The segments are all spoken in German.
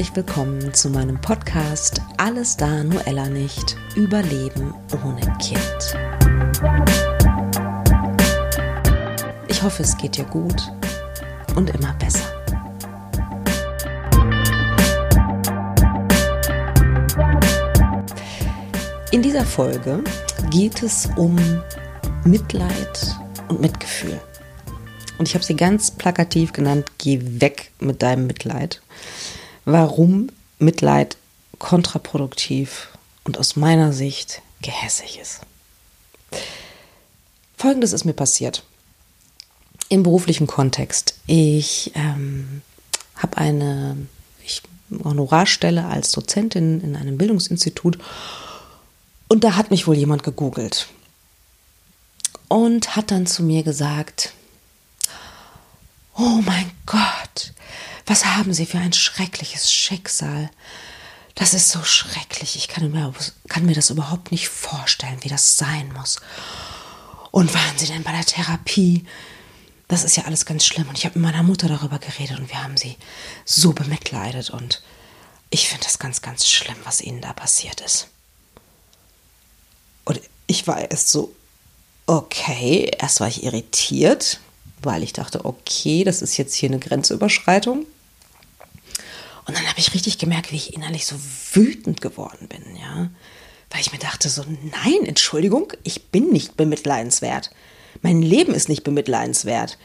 herzlich willkommen zu meinem Podcast Alles da, nur Ella nicht. Überleben ohne Kind. Ich hoffe, es geht dir gut und immer besser. In dieser Folge geht es um Mitleid und Mitgefühl. Und ich habe sie ganz plakativ genannt, geh weg mit deinem Mitleid. Warum Mitleid kontraproduktiv und aus meiner Sicht gehässig ist. Folgendes ist mir passiert. Im beruflichen Kontext. Ich ähm, habe eine ich, Honorarstelle als Dozentin in einem Bildungsinstitut und da hat mich wohl jemand gegoogelt und hat dann zu mir gesagt, Oh mein Gott, was haben Sie für ein schreckliches Schicksal. Das ist so schrecklich. Ich kann mir, kann mir das überhaupt nicht vorstellen, wie das sein muss. Und waren Sie denn bei der Therapie? Das ist ja alles ganz schlimm. Und ich habe mit meiner Mutter darüber geredet und wir haben sie so bemitleidet. Und ich finde das ganz, ganz schlimm, was Ihnen da passiert ist. Und ich war erst so, okay, erst war ich irritiert, weil ich dachte, okay, das ist jetzt hier eine Grenzüberschreitung. Und dann habe ich richtig gemerkt, wie ich innerlich so wütend geworden bin, ja. Weil ich mir dachte so, nein, Entschuldigung, ich bin nicht bemitleidenswert. Mein Leben ist nicht bemitleidenswert.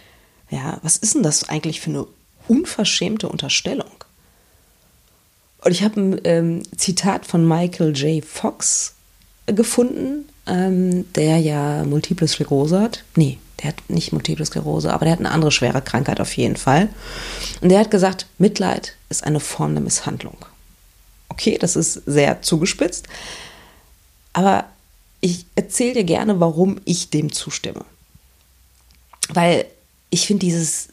Ja, was ist denn das eigentlich für eine unverschämte Unterstellung? Und ich habe ein ähm, Zitat von Michael J. Fox gefunden, ähm, der ja Multiple Sklerose hat. Nee, der hat nicht Multiple Sklerose, aber der hat eine andere schwere Krankheit auf jeden Fall. Und der hat gesagt, Mitleid ist eine Form der Misshandlung. Okay, das ist sehr zugespitzt, aber ich erzähle dir gerne, warum ich dem zustimme. Weil ich finde dieses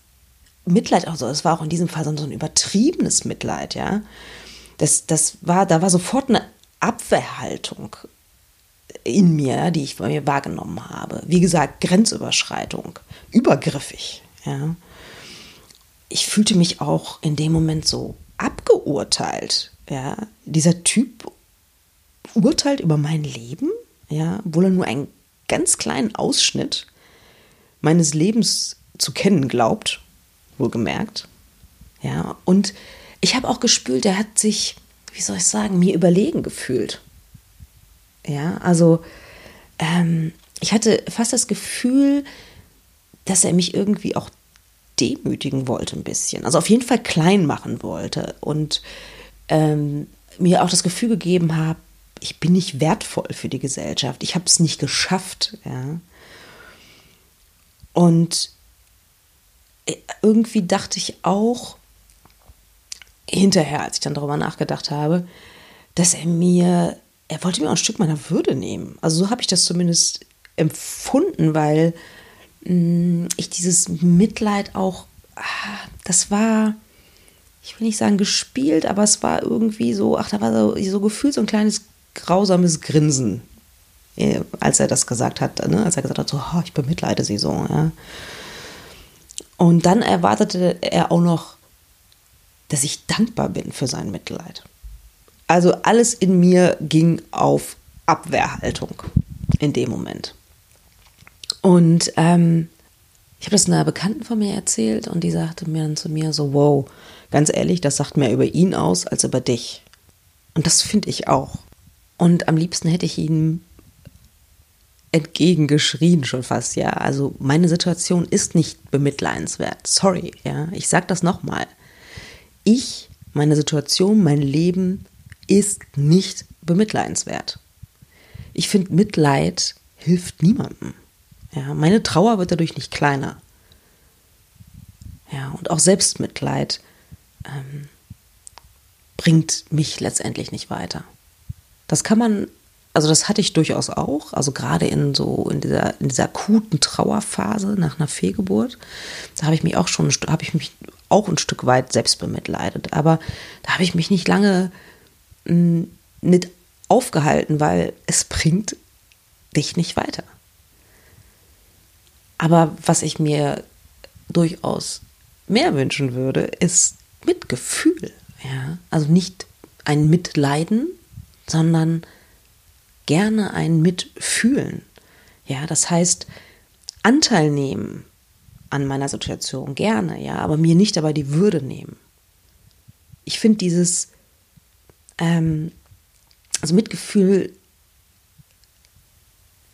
Mitleid auch so, es war auch in diesem Fall so ein übertriebenes Mitleid, ja. Das, das war, da war sofort eine Abwehrhaltung in mir, die ich bei mir wahrgenommen habe. Wie gesagt, Grenzüberschreitung, übergriffig. Ja. Ich fühlte mich auch in dem Moment so abgeurteilt. Ja. Dieser Typ urteilt über mein Leben, ja, obwohl er nur einen ganz kleinen Ausschnitt meines Lebens zu kennen glaubt, wohlgemerkt. Ja, und ich habe auch gespürt, er hat sich, wie soll ich sagen, mir überlegen gefühlt. Ja, also ähm, ich hatte fast das Gefühl, dass er mich irgendwie auch demütigen wollte ein bisschen. Also auf jeden Fall klein machen wollte und ähm, mir auch das Gefühl gegeben habe, ich bin nicht wertvoll für die Gesellschaft. Ich habe es nicht geschafft. Ja. Und äh, irgendwie dachte ich auch hinterher, als ich dann darüber nachgedacht habe, dass er mir er wollte mir auch ein Stück meiner Würde nehmen. Also so habe ich das zumindest empfunden, weil mh, mm, ich dieses Mitleid auch, ah, das war, ich will nicht sagen gespielt, aber es war irgendwie so, ach, da war so, so gefühlt so ein kleines grausames Grinsen, äh, als er das gesagt hat, ne? als er gesagt hat, so, oh, ich bemitleide sie so. Ja. Und dann erwartete er auch noch, dass ich dankbar bin für sein Mitleid. Also alles in mir ging auf Abwehrhaltung in dem Moment. Und ähm, ich habe das einer Bekannten von mir erzählt und die sagte mir dann zu mir so, wow, ganz ehrlich, das sagt mehr über ihn aus als über dich. Und das finde ich auch. Und am liebsten hätte ich ihm entgegengeschrien schon fast, ja. Also meine Situation ist nicht bemitleidenswert. Sorry, ja. Ich sage das nochmal. Ich, meine Situation, mein Leben ist nicht bemitleidenswert. Ich finde, Mitleid hilft niemandem. Ja, meine Trauer wird dadurch nicht kleiner. Ja, und auch Selbstmitleid ähm, bringt mich letztendlich nicht weiter. Das kann man, also das hatte ich durchaus auch, also gerade in so in dieser, in dieser akuten Trauerphase nach einer Fehlgeburt, da habe ich mich auch schon, habe ich mich auch ein Stück weit selbst bemitleidet. Aber da habe ich mich nicht lange nicht aufgehalten, weil es bringt dich nicht weiter. Aber was ich mir durchaus mehr wünschen würde, ist Mitgefühl. Ja, also nicht ein Mitleiden, sondern gerne ein Mitfühlen. Ja, das heißt, Anteil nehmen an meiner Situation, gerne, ja, aber mir nicht dabei die Würde nehmen. Ich finde dieses, ähm, also Mitgefühl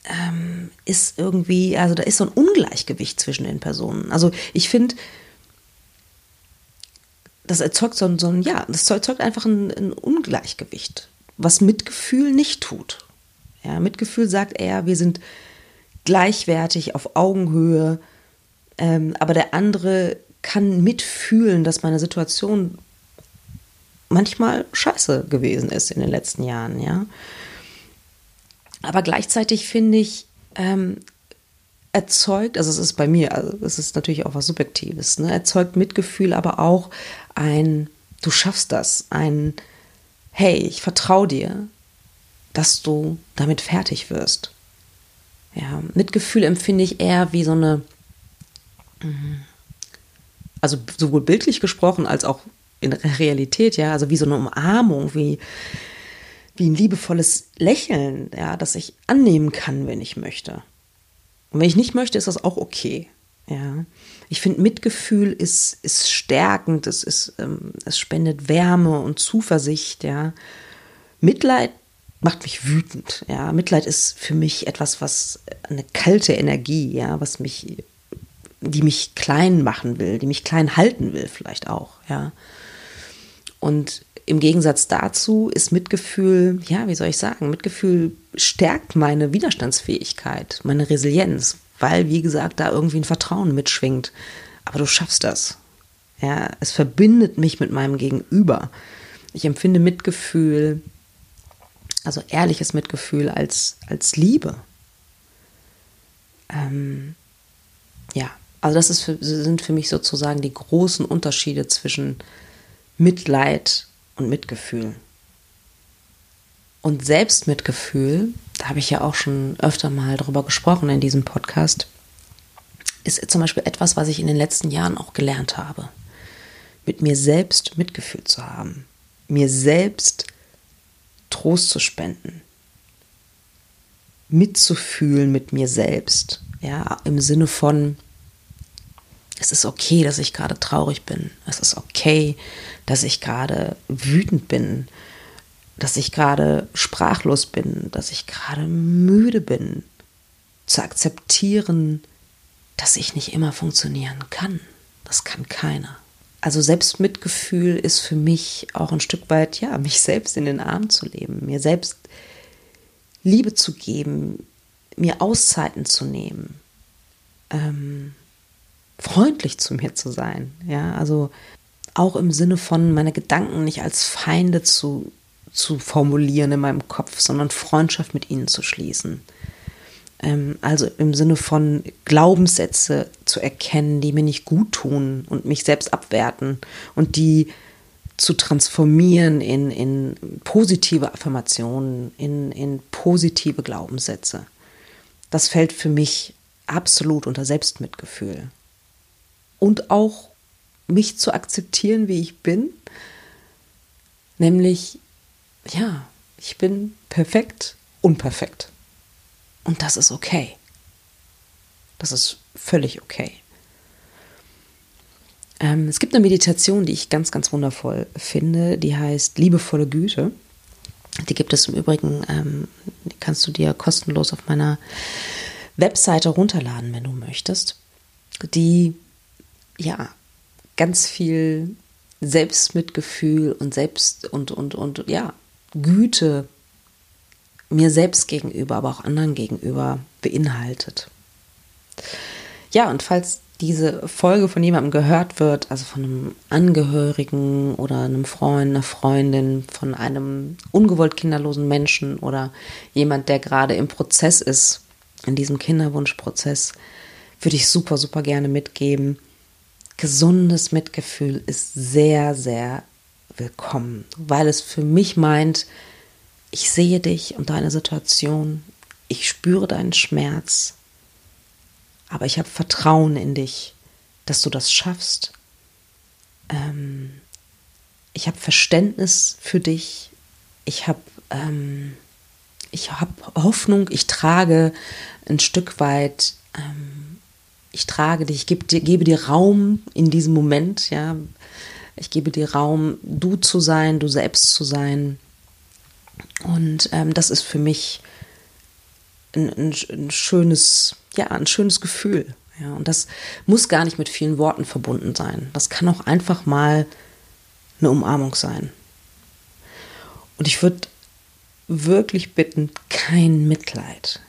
ähm, ist irgendwie, also da ist so ein Ungleichgewicht zwischen den Personen. Also ich finde, das erzeugt so ein, so ein, ja, das erzeugt einfach ein, ein Ungleichgewicht, was Mitgefühl nicht tut. Ja, Mitgefühl sagt eher, wir sind gleichwertig auf Augenhöhe, ähm, aber der andere kann mitfühlen, dass meine Situation manchmal scheiße gewesen ist in den letzten Jahren, ja. Aber gleichzeitig finde ich, ähm, erzeugt, also es ist bei mir, also es ist natürlich auch was Subjektives, ne, erzeugt Mitgefühl, aber auch ein, du schaffst das, ein, hey, ich vertraue dir, dass du damit fertig wirst. Ja, Mitgefühl empfinde ich eher wie so eine, mhm, also sowohl bildlich gesprochen als auch in Realität, ja, also wie so eine Umarmung, wie, wie ein liebevolles Lächeln, ja, das ich annehmen kann, wenn ich möchte. Und wenn ich nicht möchte, ist das auch okay. Ja, ich finde, Mitgefühl ist, ist stärkend, es, ist, ähm, es spendet Wärme und Zuversicht. Ja, Mitleid macht mich wütend. Ja, Mitleid ist für mich etwas, was eine kalte Energie, ja, was mich, die mich klein machen will, die mich klein halten will, vielleicht auch. Ja, und im Gegensatz dazu ist Mitgefühl, ja, wie soll ich sagen, Mitgefühl stärkt meine Widerstandsfähigkeit, meine Resilienz, weil, wie gesagt, da irgendwie ein Vertrauen mitschwingt. Aber du schaffst das. Ja, es verbindet mich mit meinem Gegenüber. Ich empfinde Mitgefühl, also ehrliches Mitgefühl als, als Liebe. Ähm, ja, also das ist für, sind für mich sozusagen die großen Unterschiede zwischen Mitleid und Mitgefühl. Und Selbstmitgefühl, da habe ich ja auch schon öfter mal drüber gesprochen in diesem Podcast, ist zum Beispiel etwas, was ich in den letzten Jahren auch gelernt habe. Mit mir selbst Mitgefühl zu haben. Mir selbst Trost zu spenden. Mitzufühlen mit mir selbst. Ja, im Sinne von, es ist okay, dass ich gerade traurig bin. Es ist okay, dass ich gerade wütend bin, dass ich gerade sprachlos bin, dass ich gerade müde bin. Zu akzeptieren, dass ich nicht immer funktionieren kann. Das kann keiner. Also Selbstmitgefühl ist für mich auch ein Stück weit, ja, mich selbst in den Arm zu leben, mir selbst Liebe zu geben, mir Auszeiten zu nehmen. Ähm, freundlich zu mir zu sein. Ja, also auch im Sinne von meine Gedanken nicht als Feinde zu, zu formulieren in meinem Kopf, sondern Freundschaft mit ihnen zu schließen. Ähm, also im Sinne von Glaubenssätze zu erkennen, die mir nicht gut tun und mich selbst abwerten und die zu transformieren in, in positive Affirmationen, in, in positive Glaubenssätze. Das fällt für mich absolut unter Selbstmitgefühl und auch mich zu akzeptieren, wie ich bin. Nämlich, ja, ich bin perfekt, unperfekt. Und das ist okay. Das ist völlig okay. Ähm, es gibt eine Meditation, die ich ganz, ganz wundervoll finde, die heißt Liebevolle Güte. Die gibt es im Übrigen, ähm, die kannst du dir kostenlos auf meiner Webseite runterladen, wenn du möchtest. Die ja, ganz viel Selbstmitgefühl und Selbst und, und, und ja, Güte mir selbst gegenüber, aber auch anderen gegenüber beinhaltet. Ja, und falls diese Folge von jemandem gehört wird, also von einem Angehörigen oder einem Freund, einer Freundin, von einem ungewollt kinderlosen Menschen oder jemand, der gerade im Prozess ist, in diesem Kinderwunschprozess, würde ich super, super gerne mitgeben gesundes Mitgefühl ist sehr, sehr willkommen, weil es für mich meint, ich sehe dich und deine Situation, ich spüre deinen Schmerz, aber ich habe Vertrauen in dich, dass du das schaffst. Ähm, ich habe Verständnis für dich, ich habe ähm, ich habe Hoffnung, ich trage ein Stück weit, ähm, ich trage dich, ich gebe dir, gebe dir Raum in diesem Moment, ja, ich gebe dir Raum, du zu sein, du selbst zu sein. Und ähm, das ist für mich ein, ein, ein, schönes, ja, ein schönes Gefühl. Ja, und das muss gar nicht mit vielen Worten verbunden sein. Das kann auch einfach mal eine Umarmung sein. Und ich würde wirklich bitten, kein Mitleid.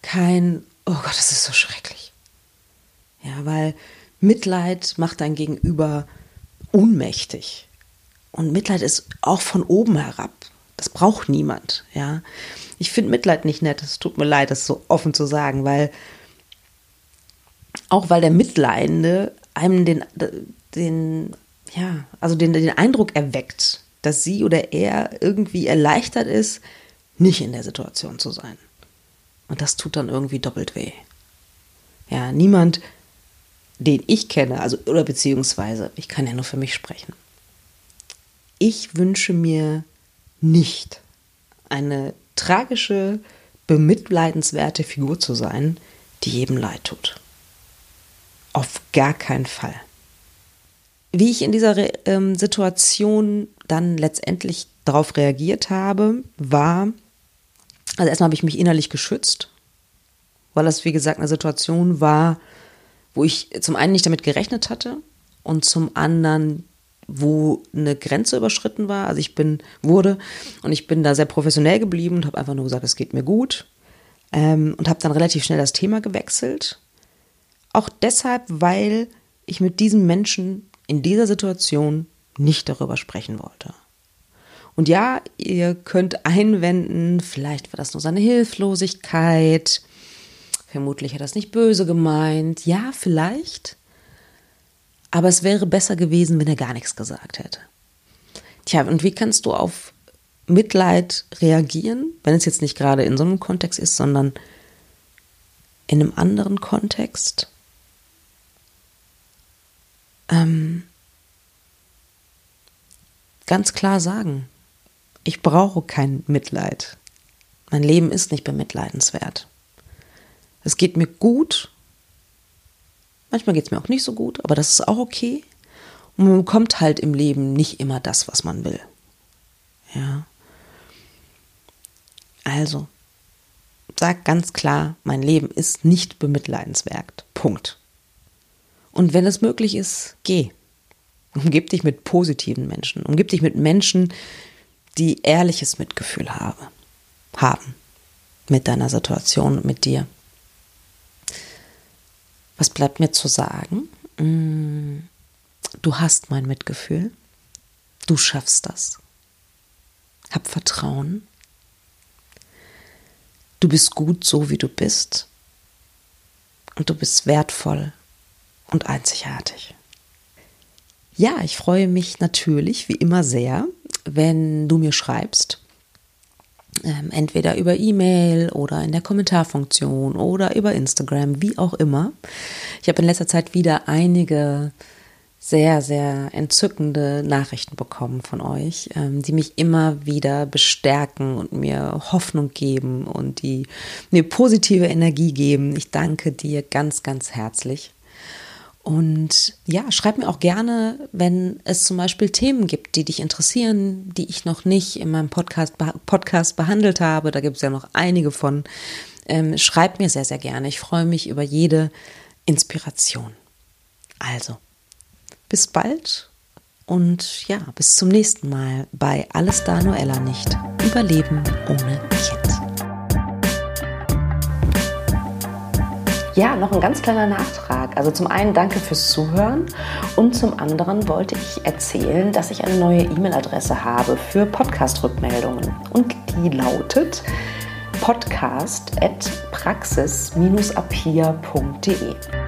Kein, oh Gott, das ist so schrecklich. Ja, weil Mitleid macht dein Gegenüber ohnmächtig. Und Mitleid ist auch von oben herab. Das braucht niemand, ja. Ich finde Mitleid nicht nett. Es tut mir leid, das so offen zu sagen, weil auch weil der Mitleidende einem den, den ja, also den, den Eindruck erweckt, dass sie oder er irgendwie erleichtert ist, nicht in der Situation zu sein. Und das tut dann irgendwie doppelt weh. Ja, niemand, den ich kenne, also oder beziehungsweise, ich kann ja nur für mich sprechen. Ich wünsche mir nicht eine tragische, bemitleidenswerte Figur zu sein, die jedem leid tut. Auf gar keinen Fall. Wie ich in dieser ähm, Situation dann letztendlich darauf reagiert habe, war, also erstmal habe ich mich innerlich geschützt, weil das, wie gesagt, eine Situation war, wo ich zum einen nicht damit gerechnet hatte und zum anderen, wo eine Grenze überschritten war. Also ich bin, wurde und ich bin da sehr professionell geblieben und habe einfach nur gesagt, es geht mir gut ähm, und habe dann relativ schnell das Thema gewechselt. Auch deshalb, weil ich mit diesem Menschen in dieser Situation nicht darüber sprechen wollte. Und ja, ihr könnt einwenden, vielleicht war das nur seine Hilflosigkeit, vermutlich hat er das nicht böse gemeint, ja, vielleicht, aber es wäre besser gewesen, wenn er gar nichts gesagt hätte. Tja, und wie kannst du auf Mitleid reagieren, wenn es jetzt nicht gerade in so einem Kontext ist, sondern in einem anderen Kontext? ähm, ganz klar sagen, ich brauche kein Mitleid. Mein Leben ist nicht bemitleidenswert. Es geht mir gut. Manchmal geht es mir auch nicht so gut, aber das ist auch okay. Und man bekommt halt im Leben nicht immer das, was man will. Ja. Also, sag ganz klar, mein Leben ist nicht bemitleidenswert. Punkt. Und wenn es möglich ist, geh. Umgib dich mit positiven Menschen. Umgib dich mit Menschen, die ehrliches Mitgefühl habe, haben mit deiner Situation und mit dir. Was bleibt mir zu sagen? Mm, du hast mein Mitgefühl. Du schaffst das. Hab Vertrauen. Du bist gut so, wie du bist. Und du bist wertvoll und einzigartig. Ja, ich freue mich natürlich wie immer sehr, wenn du mir schreibst. Ähm, entweder über E-Mail oder in der Kommentarfunktion oder über Instagram, wie auch immer. Ich habe in letzter Zeit wieder einige sehr, sehr entzückende Nachrichten bekommen von euch, ähm, die mich immer wieder bestärken und mir Hoffnung geben und die mir positive Energie geben. Ich danke dir ganz, ganz herzlich. Und ja, schreib mir auch gerne, wenn es zum Beispiel Themen gibt, die dich interessieren, die ich noch nicht in meinem Podcast, Podcast behandelt habe. Da gibt es ja noch einige von. Ähm, schreib mir sehr, sehr gerne. Ich freue mich über jede Inspiration. Also, bis bald und ja, bis zum nächsten Mal bei Alles da Noella nicht. Überleben ohne Kind. Ja, noch ein ganz kleiner Nachtrag. Also zum einen danke fürs Zuhören und zum anderen wollte ich erzählen, dass ich eine neue E-Mail-Adresse habe für Podcast-Rückmeldungen und die lautet podcast.praxis-apia.de.